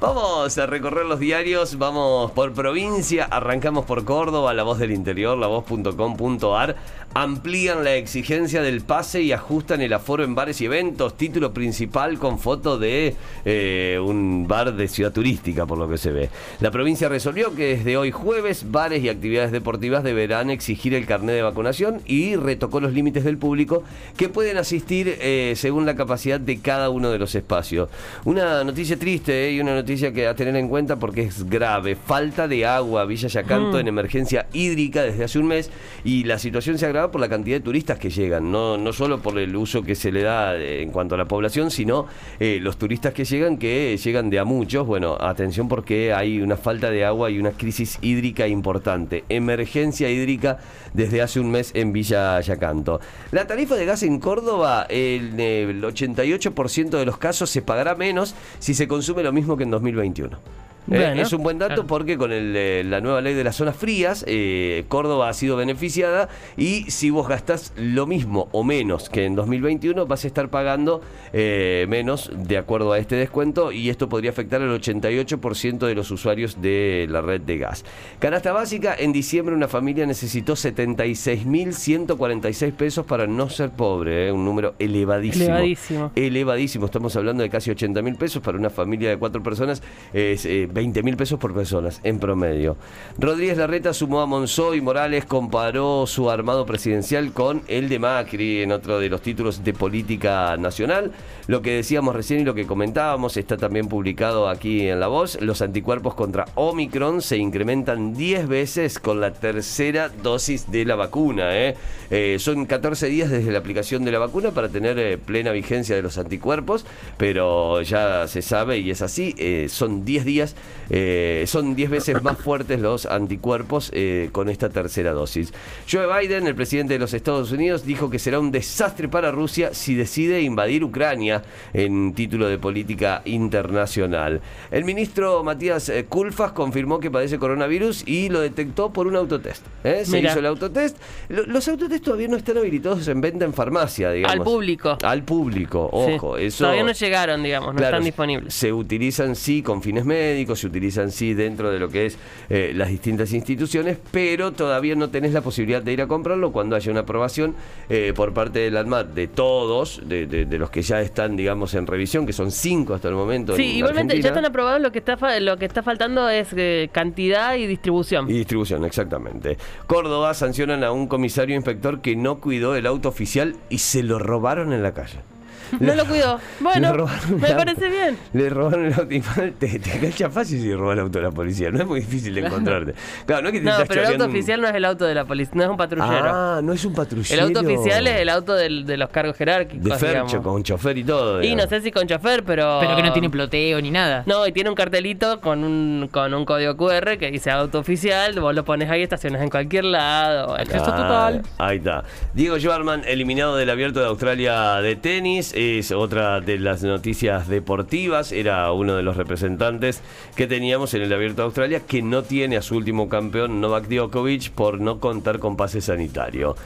Vamos a recorrer los diarios, vamos por provincia, arrancamos por Córdoba, La Voz del Interior, lavoz.com.ar, amplían la exigencia del pase y ajustan el aforo en bares y eventos, título principal con foto de eh, un bar de ciudad turística, por lo que se ve. La provincia resolvió que desde hoy jueves, bares y actividades deportivas deberán exigir el carnet de vacunación y retocó los límites del público que pueden asistir eh, según la capacidad de cada uno de los espacios. Una noticia triste eh, y una noticia que a tener en cuenta porque es grave. Falta de agua, Villa Yacanto Mm. en emergencia hídrica desde hace un mes y la situación se agrava por la cantidad de turistas que llegan, no, no solo por el uso que se le da eh, en cuanto a la población, sino eh, los turistas que llegan, que llegan de a muchos. Bueno, atención porque hay una falta de agua y una crisis hídrica importante. Emergencia hídrica desde hace un mes en Villa Yacanto. La tarifa de gas en Córdoba, el, el 88% de los casos se pagará menos si se consume lo mismo que en 2021. Eh, es un buen dato claro. porque con el, eh, la nueva ley de las zonas frías, eh, Córdoba ha sido beneficiada y si vos gastás lo mismo o menos que en 2021, vas a estar pagando menos de acuerdo a este descuento y esto podría afectar al 88% de los usuarios de la red de gas. Canasta básica, en diciembre una familia necesitó 76.146 pesos para no ser pobre, un número elevadísimo. Elevadísimo. Elevadísimo, estamos hablando de casi 80 mil pesos para una familia de cuatro personas, es 20 mil pesos por personas en promedio. Rodríguez Larreta sumó a Monzó y Morales comparó su armado presidencial con el de Macri en otro de los títulos de política nacional. Lo que decíamos recién y lo que comentábamos está también publicado aquí en La Voz. Los anticuerpos contra Omicron se incrementan 10 veces con la tercera dosis de la vacuna. ¿eh? Eh, son 14 días desde la aplicación de la vacuna para tener eh, plena vigencia de los anticuerpos, pero ya se sabe y es así, son 10 días, eh, son 10 veces más fuertes los anticuerpos eh, con esta tercera dosis. Joe Biden, el presidente de los Estados Unidos, dijo que será un desastre para Rusia si decide invadir Ucrania en título de política internacional. El ministro Matías eh, Kulfas confirmó que padece coronavirus y lo detectó por un autotest. ¿eh? Se Mira. hizo el autotest. Lo- Los autotest todavía no están habilitados en venta en farmacia, digamos. Al público. Al público, Sí. ojo. Eso, Todavía no llegaron, digamos, no Claro, están disponibles. Se utilizan sí con fines médicos, se utilizan sí dentro de lo que es eh, las distintas instituciones, pero todavía no tenés la posibilidad de ir a comprarlo cuando haya una aprobación eh, por parte del ANMAT de todos, de, de- de los que ya están, digamos, en revisión, que son cinco hasta el momento. Sí, en igualmente ya están aprobados, lo que está lo que está faltando es eh, cantidad y distribución. Y distribución, exactamente. Córdoba sancionan a un comisario inspector que no cuidó el auto oficial y se lo robaron en la calle. No lo cuidó. Bueno, Le robaron me el parece bien. Le robaron el auto. Igual Te, te engancha fácil si roba el auto de la policía. No es muy difícil de encontrarte. Claro, no es que te No, pero el auto un- oficial no es el auto de la policía, no es un patrullero. Ah, no es un el patrullero. auto oficial es el auto del- de los cargos jerárquicos. De Fercho, digamos. con chofer y todo. Y no sé si con chofer, pero. Pero que no tiene ploteo ni nada. No, y tiene un cartelito con un, con un código QR que dice auto oficial, vos lo pones ahí, estacionas en cualquier lado. Acceso Ah, total. Ahí está. Diego Schwarman, eliminado del abierto de Australia de tenis, es otra de las noticias deportivas. Era uno de los representantes que teníamos en el abierto de Australia que no tiene a su último campeón, Novak Djokovic, por no contar con pase sanitario.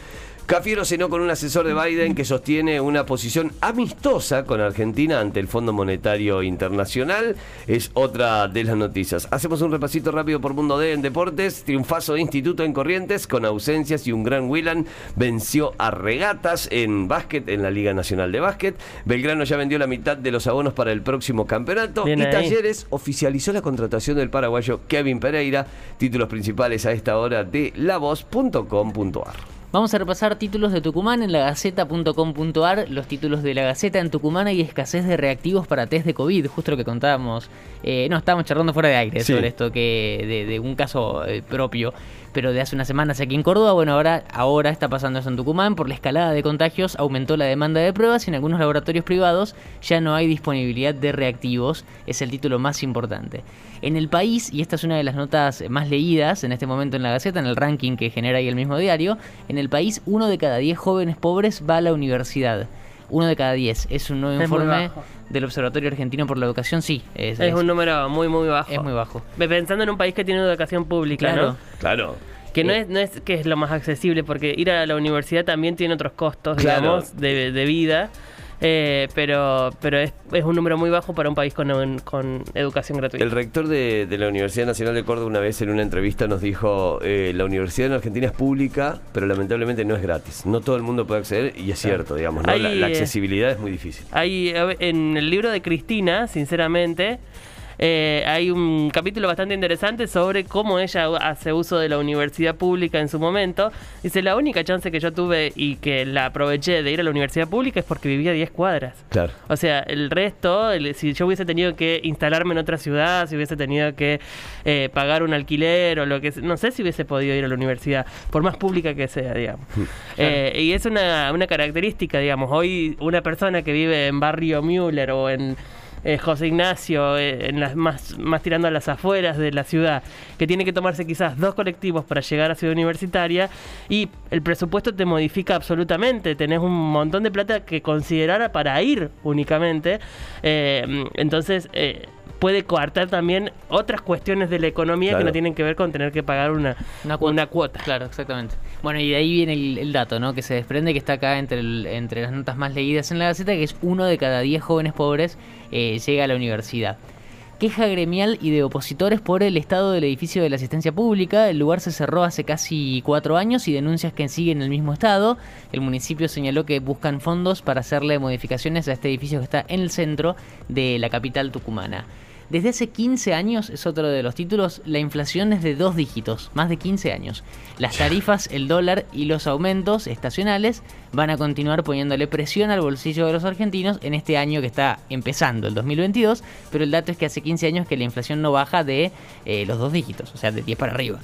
Cafiero cenó con un asesor de Biden que sostiene una posición amistosa con Argentina ante el Fondo Monetario Internacional. Es otra de las noticias. Hacemos un repasito rápido por Mundo D en deportes. Triunfazo de Instituto en Corrientes con ausencias y un gran Willan venció a Regatas en básquet en la Liga Nacional de Básquet. Belgrano ya vendió la mitad de los abonos para el próximo campeonato. Bien y ahí. Talleres oficializó la contratación del paraguayo Kevin Pereira. Títulos principales a esta hora de lavoz.com.ar. Vamos a repasar títulos de Tucumán en lagaceta.com.ar. Los títulos de la Gaceta en Tucumán hay escasez de reactivos para test de COVID, justo lo que contábamos. Eh, no, estábamos charlando fuera de aire Sí. sobre esto, que de, de un caso eh, propio, pero de hace unas semanas aquí en Córdoba. Bueno, ahora, ahora está pasando eso en Tucumán. Por la escalada de contagios aumentó la demanda de pruebas y en algunos laboratorios privados ya no hay disponibilidad de reactivos. Es el título más importante. En el país, y esta es una de las notas más leídas en este momento en la Gaceta, en el ranking que genera ahí el mismo diario, en el país uno de cada diez jóvenes pobres va a la universidad. Uno de cada diez. Es un nuevo Es informe del Observatorio Argentino por la Educación. Sí, es, Es es- un número muy, muy bajo. es muy bajo. Pensando en un país que tiene educación pública, Claro. ¿no? Claro. Que no Eh, es, no es que es lo más accesible, porque ir a la universidad también tiene otros costos, Claro. digamos, de, de vida. Eh, pero pero es, es un número muy bajo para un país con, con educación gratuita. El rector de, de la Universidad Nacional de Córdoba una vez en una entrevista nos dijo, eh, la universidad en Argentina es pública, pero lamentablemente no es gratis. No todo el mundo puede acceder y es cierto, digamos, ¿no? Hay, la, la eh, accesibilidad es muy difícil. Hay, en el libro de Cristina, sinceramente, eh, hay un capítulo bastante interesante sobre cómo ella hace uso de la universidad pública en su momento. Dice, la única chance que yo tuve y que la aproveché de ir a la universidad pública es porque vivía a 10 cuadras. Claro. O sea, el resto, el- si yo hubiese tenido que instalarme en otra ciudad, si hubiese tenido que eh, pagar un alquiler o lo que sea, no sé si hubiese podido ir a la universidad, por más pública que sea, digamos. Eh, y es una, una característica, digamos. Hoy una persona que vive en barrio Müller o en eh, José Ignacio, eh, en las más, más tirando a las afueras de la ciudad, que tiene que tomarse quizás dos colectivos para llegar a Ciudad Universitaria y el presupuesto te modifica absolutamente, tenés un montón de plata que considerar para ir únicamente, eh, entonces puede coartar también otras cuestiones de la economía que no tienen que ver con tener que pagar una, Una cuota. una cuota. Claro, exactamente. Bueno, y de ahí viene el, el dato, ¿no? Que se desprende que está acá entre, el- entre las notas más leídas en la Gaceta, que es uno de cada diez jóvenes pobres eh, llega a la universidad. Queja gremial y de opositores por el estado del edificio de la asistencia pública. El lugar se cerró hace casi cuatro años y denuncias que siguen en el mismo estado. El municipio señaló que buscan fondos para hacerle modificaciones a este edificio que está en el centro de la capital tucumana. Desde hace 15 años, es otro de los títulos, la inflación es de dos dígitos, más de 15 años. Las tarifas, el dólar y los aumentos estacionales van a continuar poniéndole presión al bolsillo de los argentinos en este año que está empezando, el 2022, pero el dato es que hace 15 años que la inflación no baja de eh, los dos dígitos, o sea, de 10 para arriba.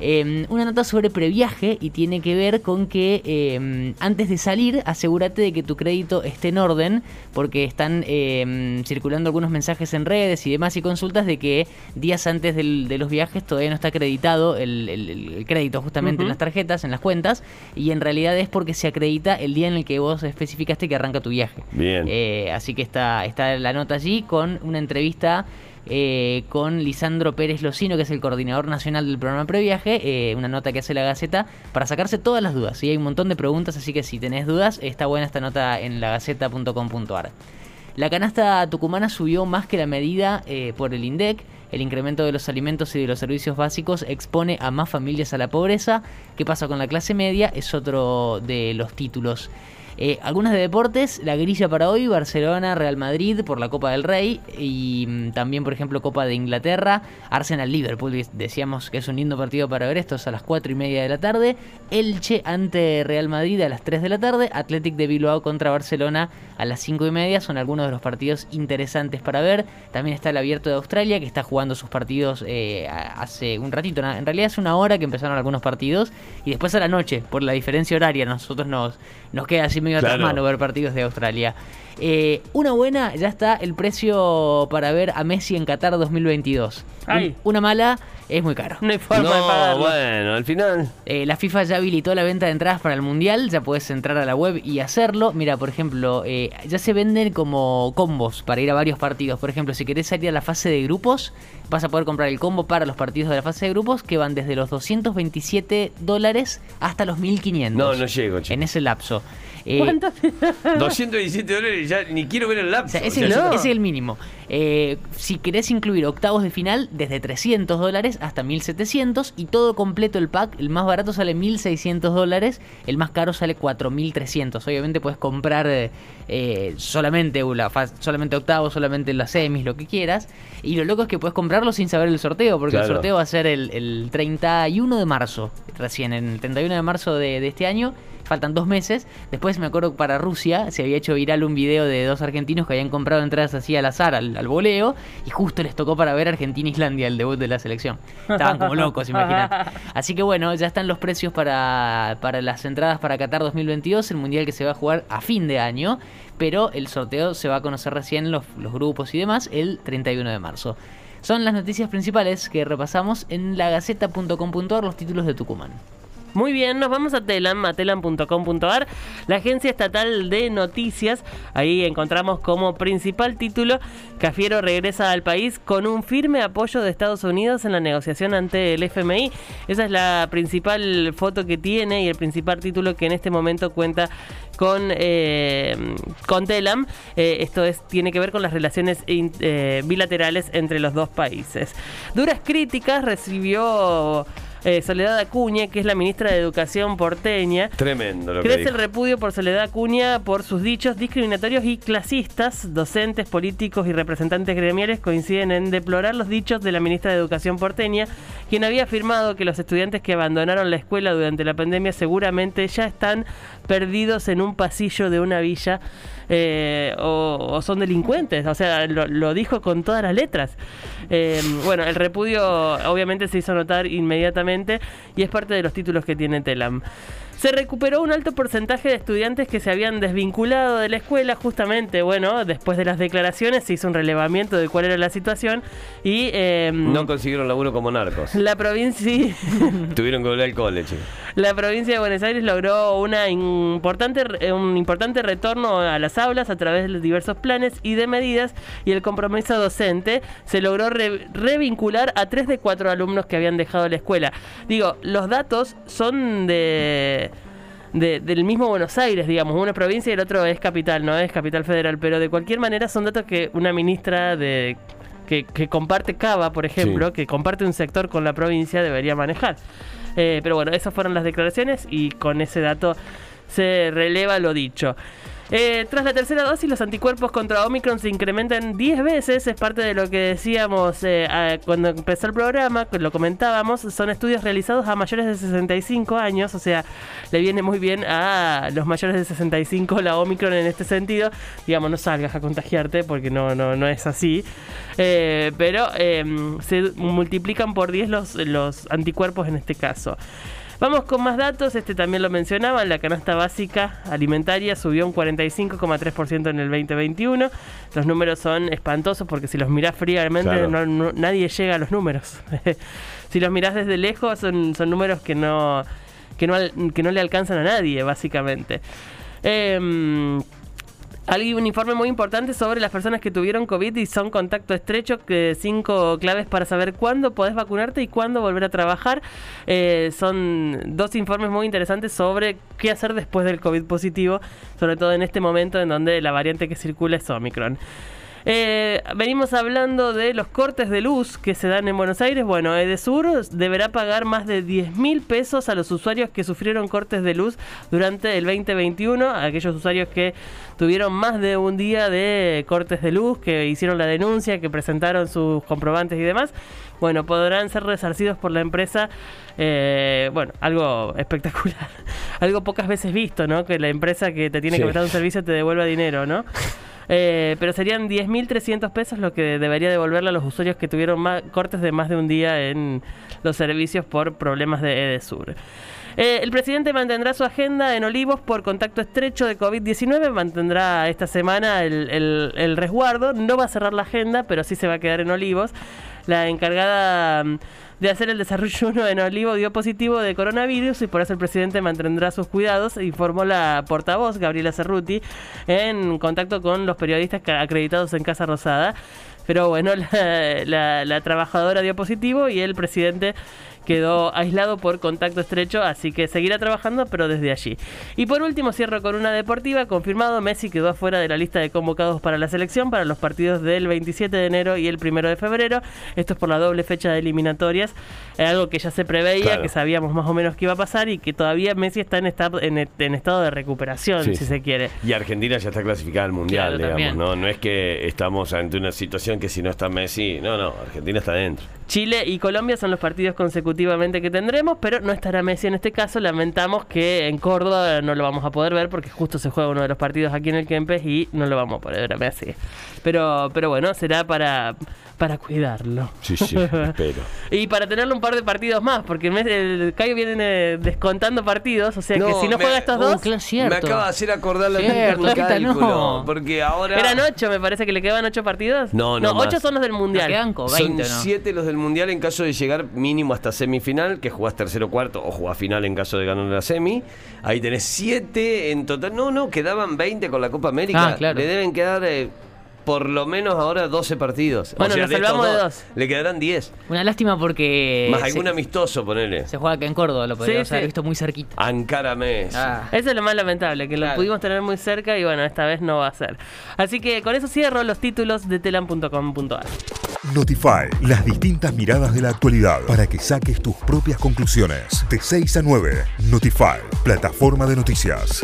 Eh, una nota sobre previaje y tiene que ver con que eh, antes de salir asegúrate de que tu crédito esté en orden porque están eh, circulando algunos mensajes en redes y demás y consultas de que días antes del- de los viajes todavía no está acreditado el, el- el crédito justamente en las tarjetas, en las cuentas y en realidad es porque se acredita el día en el que vos especificaste que arranca tu viaje. Bien. Eh, así que está, está la nota allí con una entrevista eh, con Lisandro Pérez Locino, que es el coordinador nacional del programa Previaje, eh, una nota que hace la Gaceta para sacarse todas las dudas. ¿sí? Hay un montón de preguntas, así que si tenés dudas, está buena esta nota en lagaceta.com.ar. La canasta tucumana subió más que la medida eh, por el INDEC. El incremento de los alimentos y de los servicios básicos expone a más familias a la pobreza. ¿Qué pasa con la clase media? Es otro de los títulos. Eh, algunas de deportes, la grilla para hoy, Barcelona, Real Madrid por la Copa del Rey y mm, también, por ejemplo, Copa de Inglaterra, Arsenal Liverpool, decíamos que es un lindo partido para ver estos a las 4 y media de la tarde, Elche ante Real Madrid a las 3 de la tarde, Athletic de Bilbao contra Barcelona a las 5 y media, son algunos de los partidos interesantes para ver, también está el Abierto de Australia que está jugando sus partidos eh, hace un ratito, en realidad hace una hora que empezaron algunos partidos y después a la noche, por la diferencia horaria, nosotros nos, nos queda así medio atrás Claro. mano ver partidos de Australia. Eh, una buena, ya está el precio para ver a Messi en Qatar 2022. Un- Ay. una mala, es muy caro. No hay forma de No, pagarlo. bueno, al final. Eh, la FIFA ya habilitó la venta de entradas para el Mundial, ya puedes entrar a la web y hacerlo. Mira, por ejemplo, eh, ya se venden como combos para ir a varios partidos. Por ejemplo, si querés salir a la fase de grupos, vas a poder comprar el combo para los partidos de la fase de grupos que van desde los 227 dólares hasta los 1500. No, no llego, chico. En ese lapso. Eh, ¿Cuánto? 217 dólares, ya ni quiero ver el O lapso. sea, ese, O sea, es, ese es el mínimo. Eh, si querés incluir octavos de final, desde 300 dólares hasta 1700 y todo completo el pack, el más barato sale 1600 dólares, el más caro sale 4300. Obviamente puedes comprar eh, solamente, la fa- solamente octavos, solamente las semis, lo que quieras. Y lo loco es que puedes comprarlo sin saber el sorteo, porque el sorteo va a ser el, el 31 de marzo, recién, en el 31 de marzo de, de este año. Faltan dos meses. Después me acuerdo que para Rusia se había hecho viral un video de dos argentinos que habían comprado entradas así al azar, al, al voleo, y justo les tocó para ver Argentina-Islandia, el debut de la selección. Estaban como locos, imagínate. Así que bueno, ya están los precios para, para las entradas para Qatar 2022, el mundial que se va a jugar a fin de año, pero el sorteo se va a conocer recién los, los grupos y demás el 31 de marzo. Son las noticias principales que repasamos en lagaceta.com.ar los títulos de Tucumán. Muy bien, nos vamos a Telam, a telam.com.ar, la agencia estatal de noticias. Ahí encontramos como principal título, Cafiero regresa al país con un firme apoyo de Estados Unidos en la negociación ante el FMI. Esa es la principal foto que tiene y el principal título que en este momento cuenta con, eh, con Telam. Eh, esto es, tiene que ver con las relaciones eh, bilaterales entre los dos países. Duras críticas recibió eh, Soledad Acuña, que es la ministra de Educación porteña. Tremendo lo Crece el repudio por Soledad Acuña por sus dichos discriminatorios y clasistas. Docentes, políticos y representantes gremiales coinciden en deplorar los dichos de la ministra de Educación porteña, quien había afirmado que los estudiantes que abandonaron la escuela durante la pandemia seguramente ya están perdidos en un pasillo de una villa eh, o, o son delincuentes. O sea, lo, lo dijo con todas las letras. Eh, bueno, el repudio obviamente se hizo notar inmediatamente y es parte de los títulos que tiene Telam. Se recuperó un alto porcentaje de estudiantes que se habían desvinculado de la escuela, justamente, bueno, después de las declaraciones se hizo un relevamiento de cuál era la situación y eh, No consiguieron laburo como narcos. la provincia... Tuvieron que volver al chicos. La provincia de Buenos Aires logró una importante, eh, un importante retorno a las aulas a través de diversos planes y de medidas y el compromiso docente se logró re- revincular a tres de cuatro alumnos que habían dejado la escuela. Digo, los datos son de... de- del mismo Buenos Aires, digamos, una provincia y el otro es capital, no es capital federal, pero de cualquier manera son datos que una ministra de que, que comparte Cava, por ejemplo, Sí. que comparte un sector con la provincia, debería manejar. Eh, pero bueno, esas fueron las declaraciones y con ese dato se releva lo dicho. Eh, tras la tercera dosis, los anticuerpos contra Omicron se incrementan 10 veces. Es parte de lo que decíamos eh, cuando empezó el programa, lo comentábamos. Son estudios realizados a mayores de 65 años, o sea, le viene muy bien a los mayores de 65 la Omicron en este sentido. Digamos, no salgas a contagiarte porque no, no, no es así. Eh, pero eh, se multiplican por 10 los, los anticuerpos en este caso. Vamos con más datos, este también lo mencionaba, la canasta básica alimentaria subió un 45,3% en el 2021. Los números son espantosos porque si los mirás fríamente Claro. no- no- nadie llega a los números. si los mirás desde lejos son, son números que no, que, no, que no le alcanzan a nadie, básicamente. Em, hay un informe muy importante sobre las personas que tuvieron COVID y son contacto estrecho, que cinco claves para saber cuándo podés vacunarte y cuándo volver a trabajar. Eh, son dos informes muy interesantes sobre qué hacer después del COVID positivo, sobre todo en este momento en donde la variante que circula es Omicron. Eh, venimos hablando de los cortes de luz que se dan en Buenos Aires. Bueno, Edesur deberá pagar más de 10 mil pesos a los usuarios que sufrieron cortes de luz durante el 2021. Aquellos usuarios que tuvieron más de un día de cortes de luz, que hicieron la denuncia, que presentaron sus comprobantes y demás. Bueno, podrán ser resarcidos por la empresa. eh, bueno, algo espectacular. algo pocas veces visto, ¿no? Que la empresa que te tiene Sí. que prestar un servicio te devuelva dinero, ¿no? Eh, pero serían 10.300 pesos lo que debería devolverle a los usuarios que tuvieron cortes de más de un día en los servicios por problemas de Edesur. Eh, el presidente mantendrá su agenda en Olivos por contacto estrecho de COVID-19. Mantendrá esta semana el resguardo. No va a cerrar la agenda, pero sí se va a quedar en Olivos. La encargada mm, de hacer el desarrollo en Olivo dio positivo de coronavirus y por eso el presidente mantendrá sus cuidados, informó la portavoz Gabriela Cerruti en contacto con los periodistas acreditados en Casa Rosada. Pero bueno, la, la- la trabajadora dio positivo y el presidente quedó aislado por contacto estrecho, así que seguirá trabajando, pero desde allí. Y por último, cierro con una deportiva. Confirmado, Messi quedó afuera de la lista de convocados para la selección para los partidos del 27 de enero y el 1 de febrero. Esto es por la doble fecha de eliminatorias. Es algo que ya se preveía, Claro. que sabíamos más o menos que iba a pasar y que todavía Messi está en, estado en, en estado de recuperación, Sí. si se quiere. Y Argentina ya está clasificada al Mundial, Claro, digamos. ¿no? No es que estamos ante una situación que si no está Messi, no, no, Argentina está dentro. Chile y Colombia son los partidos consecutivamente que tendremos, pero no estará Messi en este caso. Lamentamos que en Córdoba no lo vamos a poder ver porque justo se juega uno de los partidos aquí en el Kempes y no lo vamos a poder ver a Messi. Pero, pero bueno, será para, para cuidarlo. Sí, sí, espero. Y para tenerle un par de partidos más, porque el, mes- el Cayo viene descontando partidos, o sea que No, si no me- juega estos Uh, dos, claro, cierto. Me acaba de hacer acordar la Cierto, no. cálculo, porque ahora... eran ocho, me parece que le quedan ocho partidos. No, no, ocho más. son los del Mundial. quedan como Son 20, ¿no? siete los del del Mundial en caso de llegar mínimo hasta semifinal, que jugás tercero cuarto o jugás final en caso de ganar la semi. Ahí tenés siete en total. No, no, quedaban 20 con la Copa América. Ah, claro. Le deben quedar eh, por lo menos ahora 12 partidos. Bueno, nos de salvamos de dos. Le quedarán 10. Una lástima porque. Más se- algún amistoso, ponele. Se juega acá en Córdoba, lo podríamos Sí, haber sí. visto muy cerquita. Ankara Messi. Ah. Eso es lo más lamentable, que lo pudimos tener muy cerca y bueno, esta vez no va a ser. Así que con eso cierro los títulos de telam.com.ar. Notify, las distintas miradas de la actualidad para que saques tus propias conclusiones. De 6 a 9, Notify, plataforma de noticias.